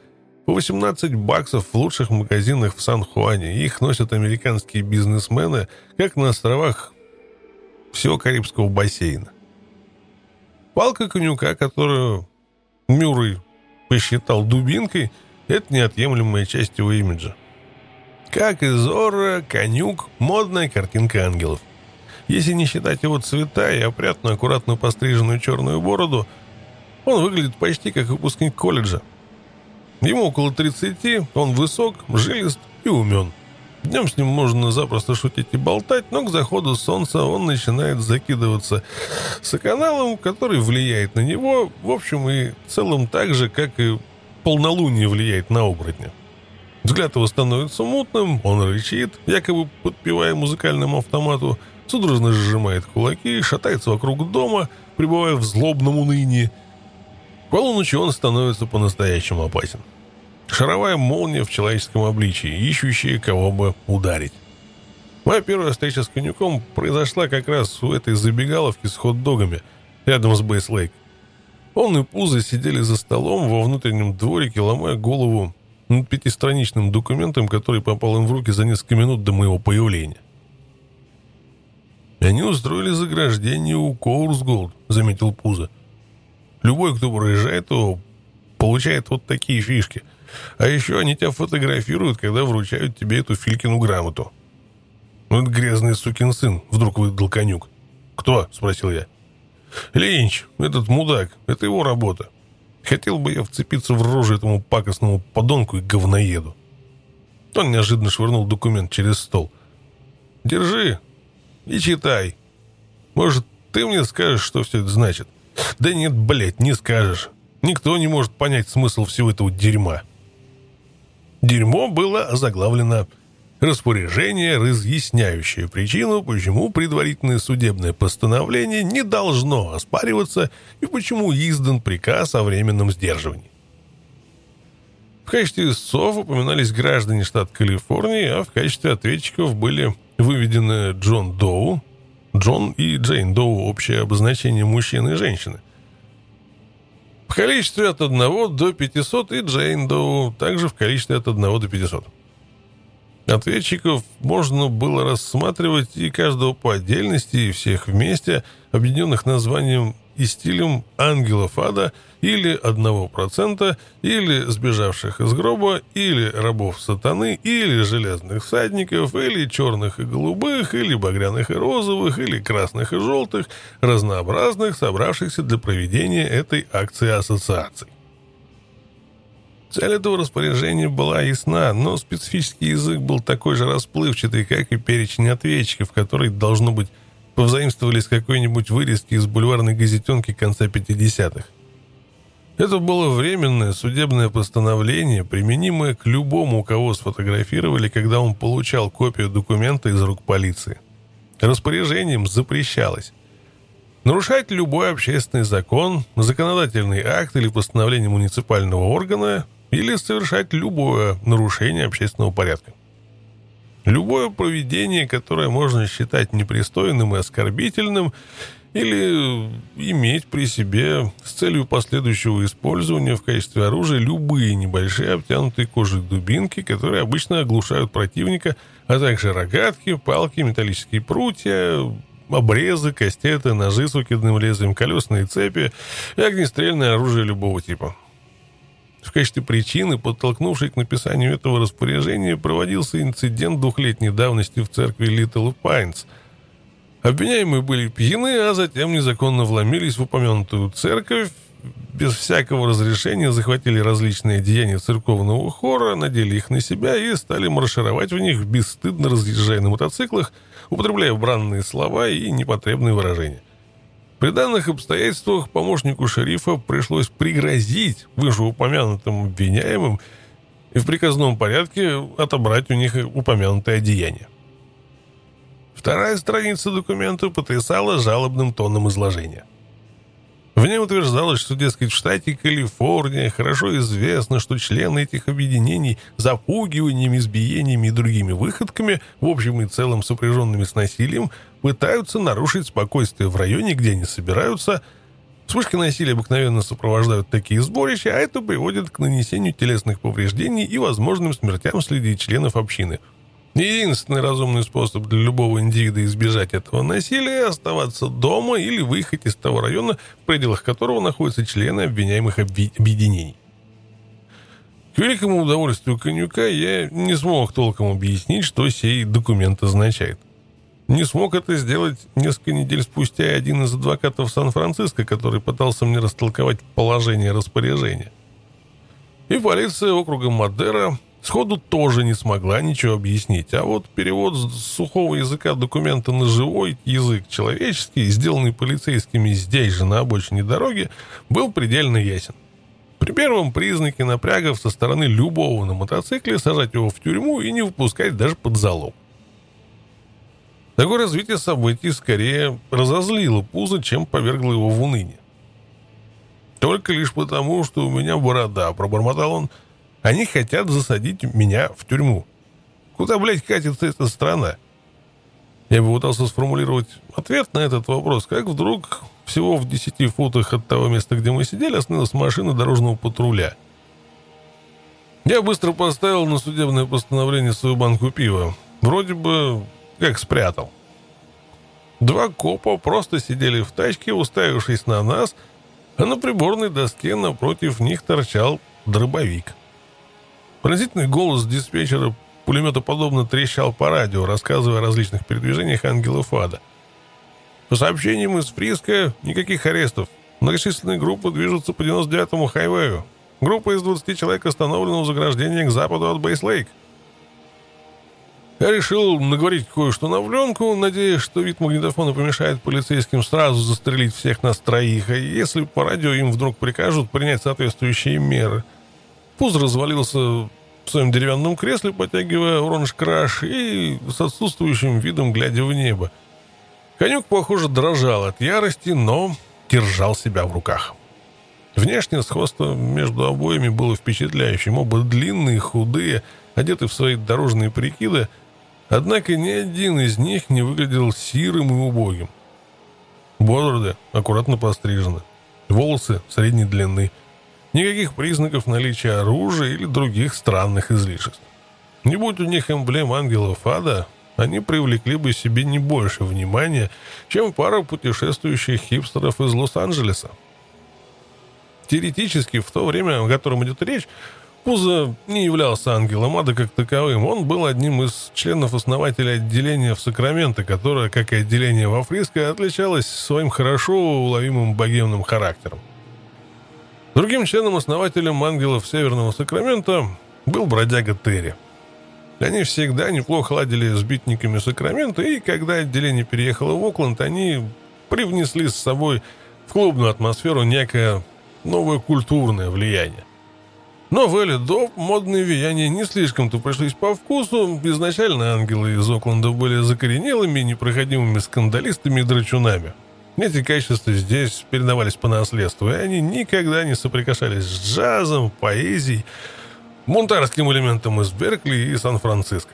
по 18 баксов в лучших магазинах в Сан-Хуане. Их носят американские бизнесмены, как на островах всего Карибского бассейна. Палка конюка, которую Мюррей посчитал дубинкой, это неотъемлемая часть его имиджа. Как и Зорро, конюк – модная картинка ангелов. Если не считать его цвета и опрятную, аккуратно постриженную черную бороду – он выглядит почти как выпускник колледжа. Ему около 30, он высок, жилист и умен. Днем с ним можно запросто шутить и болтать, но к заходу солнца он начинает закидываться с каналом, который влияет на него, в общем и целом так же, как и полнолуние влияет на оборотня. Взгляд его становится мутным, он рычит, якобы подпевая музыкальному автомату, судорожно сжимает кулаки, шатается вокруг дома, пребывая в злобном унынии – полуночи он становится по-настоящему опасен. Шаровая молния в человеческом обличии, ищущая кого бы ударить. Моя первая встреча с конюком произошла как раз у этой забегаловки с хот-догами рядом с Бейс Лейк. Он и сидели за столом во внутреннем дворике, ломая голову над пятистраничным документом, который попал им в руки за несколько минут до моего появления. «Они устроили заграждение у Коурсголд», — заметил Пузо. «Любой, кто проезжает, то получает вот такие фишки. А еще они тебя фотографируют, когда вручают тебе эту Филькину грамоту». «Ну, этот грязный сукин сын», — вдруг выдал конюк. «Кто?» — спросил я. «Ленч, этот мудак, это его работа. Хотел бы я вцепиться в рожу этому пакостному подонку и говноеду». Он неожиданно швырнул документ через стол. «Держи и читай. Может, ты мне скажешь, что все это значит?» «Да нет, блядь, не скажешь. Никто не может понять смысл всего этого дерьма». Дерьмо было заглавлено распоряжение, разъясняющее причину, почему предварительное судебное постановление не должно оспариваться и почему издан приказ о временном сдерживании. В качестве истцов упоминались граждане штата Калифорнии, а в качестве ответчиков были выведены Джон Доу, Джон и Джейн Доу, общее обозначение мужчины и женщины. В количестве от 1 до 500 и Джейн Доу также в количестве от 1 до 500. Ответчиков можно было рассматривать и каждого по отдельности, и всех вместе, объединенных названием и стилем ангелов ада или одного процента, или сбежавших из гроба, или рабов сатаны, или железных всадников, или черных и голубых, или багряных и розовых, или красных и желтых, разнообразных, собравшихся для проведения этой акции ассоциаций. Цель этого распоряжения была ясна, но специфический язык был такой же расплывчатый, как и перечень ответчиков, которые, должно быть, повзаимствовали с какой-нибудь вырезки из бульварной газетенки конца 50-х. Это было временное судебное постановление, применимое к любому, кого сфотографировали, когда он получал копию документа из рук полиции. Распоряжением запрещалось нарушать любой общественный закон, законодательный акт или постановление муниципального органа или совершать любое нарушение общественного порядка. Любое поведение, которое можно считать непристойным и оскорбительным, или иметь при себе с целью последующего использования в качестве оружия любые небольшие обтянутые кожей дубинки, которые обычно оглушают противника, а также рогатки, палки, металлические прутья, обрезы, кастеты, ножи с укидным лезвием, колесные цепи и огнестрельное оружие любого типа. В качестве причины, подтолкнувшей к написанию этого распоряжения, проводился инцидент двухлетней давности в церкви Литл Пайнс. Обвиняемые были пьяны, а затем незаконно вломились в упомянутую церковь, без всякого разрешения захватили различные деяния церковного хора, надели их на себя и стали маршировать в них, бесстыдно разъезжая на мотоциклах, употребляя бранные слова и непотребные выражения. При данных обстоятельствах помощнику шерифа пришлось пригрозить вышеупомянутым обвиняемым и в приказном порядке отобрать у них упомянутое одеяние. Вторая страница документа потрясала жалобным тоном изложения. В ней утверждалось, что, дескать, в штате Калифорния хорошо известно, что члены этих объединений запугиванием, избиениями и другими выходками, в общем и целом сопряженными с насилием, пытаются нарушить спокойствие в районе, где они собираются. Вспышки насилия обыкновенно сопровождают такие сборища, а это приводит к нанесению телесных повреждений и возможным смертям среди членов общины – Единственный разумный способ для любого индивида избежать этого насилия – оставаться дома или выехать из того района, в пределах которого находятся члены обвиняемых объединений. К великому удовольствию конюка я не смог толком объяснить, что сей документ означает. Не смог это сделать несколько недель спустя один из адвокатов Сан-Франциско, который пытался мне растолковать положение распоряжения. И полиция округа Мадера сходу тоже не смогла ничего объяснить. А вот перевод с сухого языка документа на живой язык человеческий, сделанный полицейскими здесь же на обочине дороги, был предельно ясен. При первом признаке напрягов со стороны любого на мотоцикле сажать его в тюрьму и не выпускать даже под залог. Такое развитие событий скорее разозлило Пузо, чем повергло его в уныние. «Только лишь потому, что у меня борода», — пробормотал он, — они хотят засадить меня в тюрьму. Куда, блядь, катится эта страна? Я бы пытался сформулировать ответ на этот вопрос, как вдруг всего в десяти футах от того места, где мы сидели, остановилась машина дорожного патруля. Я быстро поставил на судебное постановление свою банку пива. Вроде бы как спрятал. Два копа просто сидели в тачке, уставившись на нас, а на приборной доске напротив них торчал дробовик. Пронзительный голос диспетчера пулеметоподобно трещал по радио, рассказывая о различных передвижениях ангелов ада. По сообщениям из Фриска, никаких арестов. Многочисленные группы движутся по 99-му хайвею. Группа из 20 человек остановлена у заграждения к западу от Бейслейк. Я решил наговорить кое-что на вленку, надеясь, что вид магнитофона помешает полицейским сразу застрелить всех нас троих, а если по радио им вдруг прикажут принять соответствующие меры. Пуз развалился в своем деревянном кресле, потягивая оранж-краш и с отсутствующим видом глядя в небо. Конюк, похоже, дрожал от ярости, но держал себя в руках. Внешне сходство между обоими было впечатляющим. Оба длинные, худые, одеты в свои дорожные прикиды, однако ни один из них не выглядел сирым и убогим. Бороды аккуратно пострижены, волосы средней длины, никаких признаков наличия оружия или других странных излишеств. Не будь у них эмблем ангелов ада, они привлекли бы себе не больше внимания, чем пара путешествующих хипстеров из Лос-Анджелеса, Теоретически, в то время, о котором идет речь, Пузо не являлся ангелом ада как таковым. Он был одним из членов-основателя отделения в Сакраменто, которое, как и отделение во Фриско, отличалось своим хорошо уловимым богемным характером. Другим членом-основателем ангелов Северного Сакрамента был бродяга Терри. Они всегда неплохо ладили с битниками Сакрамента, и когда отделение переехало в Окленд, они привнесли с собой в клубную атмосферу некое новое культурное влияние. Но в Элли Доп модные влияния не слишком-то пришлись по вкусу. Изначально ангелы из Окленда были закоренелыми, непроходимыми скандалистами и драчунами. Эти качества здесь передавались по наследству, и они никогда не соприкасались с джазом, поэзией, бунтарским элементом из Беркли и Сан-Франциско.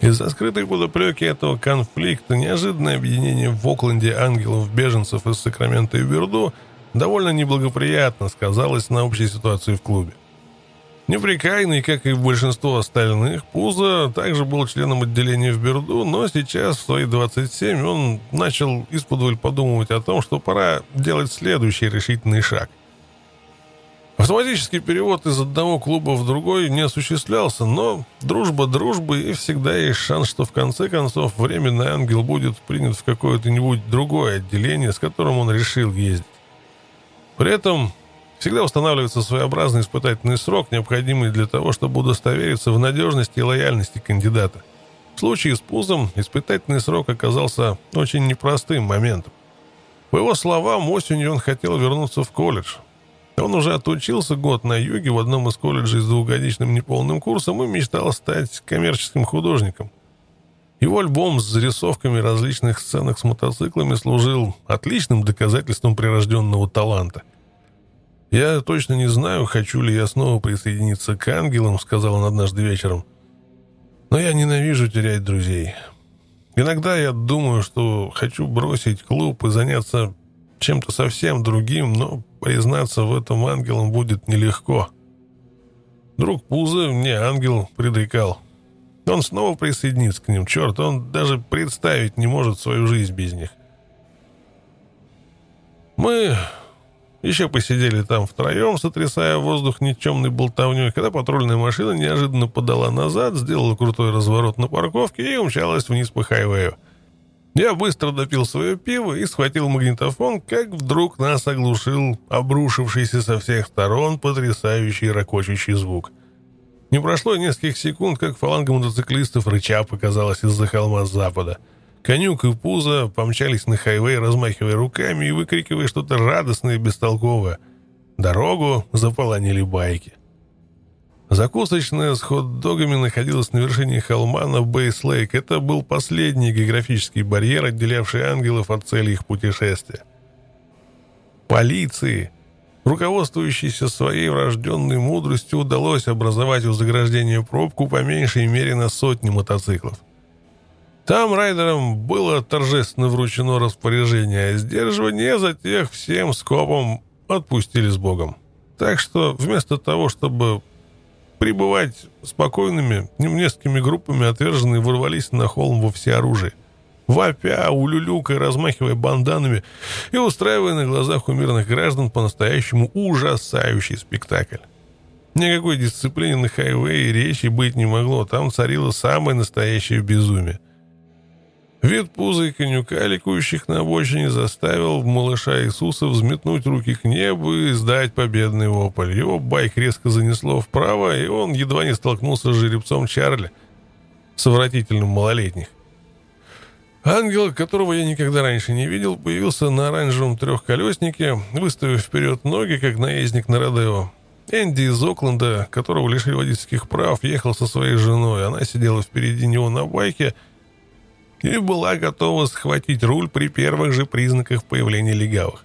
Из-за скрытой подоплеки этого конфликта неожиданное объединение в Окленде ангелов-беженцев из Сакрамента и Верду – довольно неблагоприятно сказалось на общей ситуации в клубе. Неприкаянный, как и большинство остальных, Пузо также был членом отделения в Берду, но сейчас, в свои 27, он начал исподволь подумывать о том, что пора делать следующий решительный шаг. Автоматический перевод из одного клуба в другой не осуществлялся, но дружба дружбы, и всегда есть шанс, что в конце концов временный ангел будет принят в какое-то нибудь другое отделение, с которым он решил ездить. При этом всегда устанавливается своеобразный испытательный срок, необходимый для того, чтобы удостовериться в надежности и лояльности кандидата. В случае с Пузом испытательный срок оказался очень непростым моментом. По его словам, осенью он хотел вернуться в колледж. Он уже отучился год на юге в одном из колледжей с двухгодичным неполным курсом и мечтал стать коммерческим художником. Его альбом с зарисовками различных сценок с мотоциклами служил отличным доказательством прирожденного таланта. «Я точно не знаю, хочу ли я снова присоединиться к ангелам», — сказал он однажды вечером. «Но я ненавижу терять друзей. Иногда я думаю, что хочу бросить клуб и заняться чем-то совсем другим, но признаться в этом ангелам будет нелегко». Друг Пуза, не ангел, предрекал — он снова присоединится к ним. Черт, он даже представить не может свою жизнь без них. Мы еще посидели там втроем, сотрясая воздух никчемной болтовней, когда патрульная машина неожиданно подала назад, сделала крутой разворот на парковке и умчалась вниз по хайвею. Я быстро допил свое пиво и схватил магнитофон, как вдруг нас оглушил обрушившийся со всех сторон потрясающий ракочущий звук. Не прошло нескольких секунд, как фаланга мотоциклистов рыча показалась из-за холма с запада. Конюк и Пузо помчались на хайвей, размахивая руками и выкрикивая что-то радостное и бестолковое. Дорогу заполонили байки. Закусочная с хот-догами находилась на вершине холма на Бейс-Лейк. Это был последний географический барьер, отделявший ангелов от цели их путешествия. Полиции, руководствующейся своей врожденной мудростью, удалось образовать у заграждения пробку по меньшей мере на сотни мотоциклов. Там райдерам было торжественно вручено распоряжение а за тех всем скопом отпустили с Богом. Так что вместо того, чтобы пребывать спокойными, несколькими группами отверженные ворвались на холм во всеоружие. Вопя, улюлюкая, размахивая банданами и устраивая на глазах у мирных граждан по-настоящему ужасающий спектакль. Никакой дисциплины на хайвее речи быть не могло, там царило самое настоящее безумие. Вид пуза и конюка, ликующих на обочине, заставил малыша Иисуса взметнуть руки к небу и издать победный вопль. Его байк резко занесло вправо, и он едва не столкнулся с жеребцом Чарли, совратительным малолетних. Ангел, которого я никогда раньше не видел, появился на оранжевом трехколеснике, выставив вперед ноги, как наездник на Родео. Энди из Окленда, которого лишили водительских прав, ехал со своей женой. Она сидела впереди него на байке – и была готова схватить руль при первых же признаках появления легавых.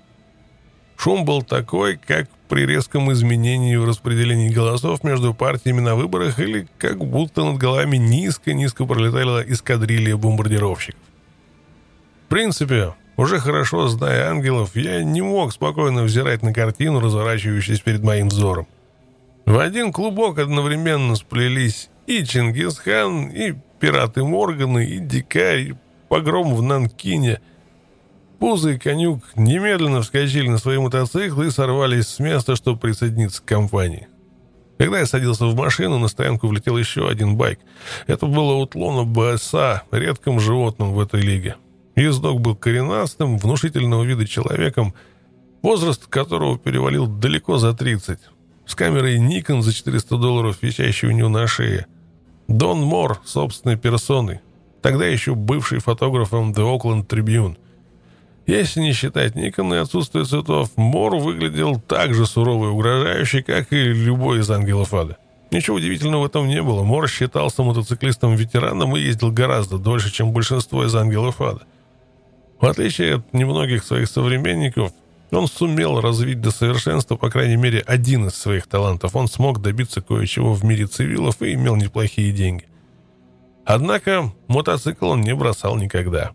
Шум был такой, как при резком изменении в распределении голосов между партиями на выборах или как будто над головами низко-низко пролетала эскадрилья бомбардировщиков. В принципе, уже хорошо зная ангелов, я не мог спокойно взирать на картину, разворачивающуюся перед моим взором. В один клубок одновременно сплелись и Чингисхан, и пираты Морганы, и дикарь, и погром в Нанкине. Пузо и конюк немедленно вскочили на свои мотоциклы и сорвались с места, чтобы присоединиться к компании. Когда я садился в машину, на стоянку влетел еще один байк. Это было утлона БСА, редким животным в этой лиге. Ездок был коренастым, внушительного вида человеком, возраст которого перевалил далеко за 30 с камерой Nikon за 400 долларов, висящей у него на шее. Дон Мор собственной персоной, тогда еще бывший фотографом The Oakland Tribune. Если не считать Никона и отсутствие цветов, Мор выглядел так же суровый и угрожающий, как и любой из ангелов ада. Ничего удивительного в этом не было. Мор считался мотоциклистом-ветераном и ездил гораздо дольше, чем большинство из ангелов ада. В отличие от немногих своих современников, он сумел развить до совершенства, по крайней мере, один из своих талантов. Он смог добиться кое-чего в мире цивилов и имел неплохие деньги. Однако мотоцикл он не бросал никогда.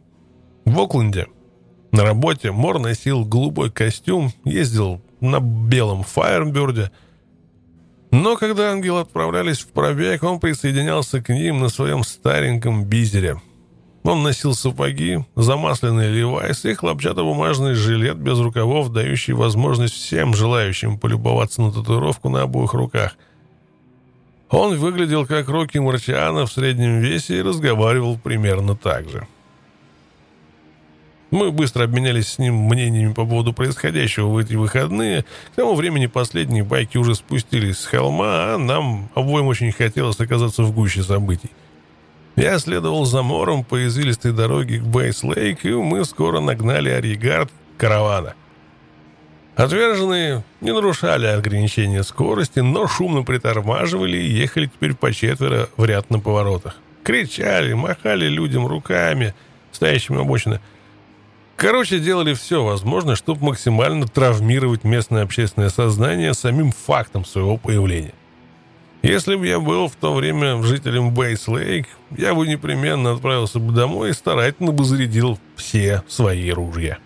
В Окленде на работе Мор носил голубой костюм, ездил на белом Фаерберде. Но когда ангелы отправлялись в пробег, он присоединялся к ним на своем стареньком бизере – он носил сапоги, замасленный левайс и хлопчатобумажный жилет без рукавов, дающий возможность всем желающим полюбоваться на татуировку на обоих руках. Он выглядел как Рокки Марчиана в среднем весе и разговаривал примерно так же. Мы быстро обменялись с ним мнениями по поводу происходящего в эти выходные. К тому времени последние байки уже спустились с холма, а нам обоим очень хотелось оказаться в гуще событий. Я следовал за Мором по извилистой дороге к Бейс-Лейк, и мы скоро нагнали Аригард каравана. Отверженные не нарушали ограничения скорости, но шумно притормаживали и ехали теперь по четверо в ряд на поворотах. Кричали, махали людям руками, стоящими обочины. Короче, делали все возможное, чтобы максимально травмировать местное общественное сознание самим фактом своего появления. Если бы я был в то время жителем Бейс-Лейк, я бы непременно отправился бы домой и старательно бы зарядил все свои ружья.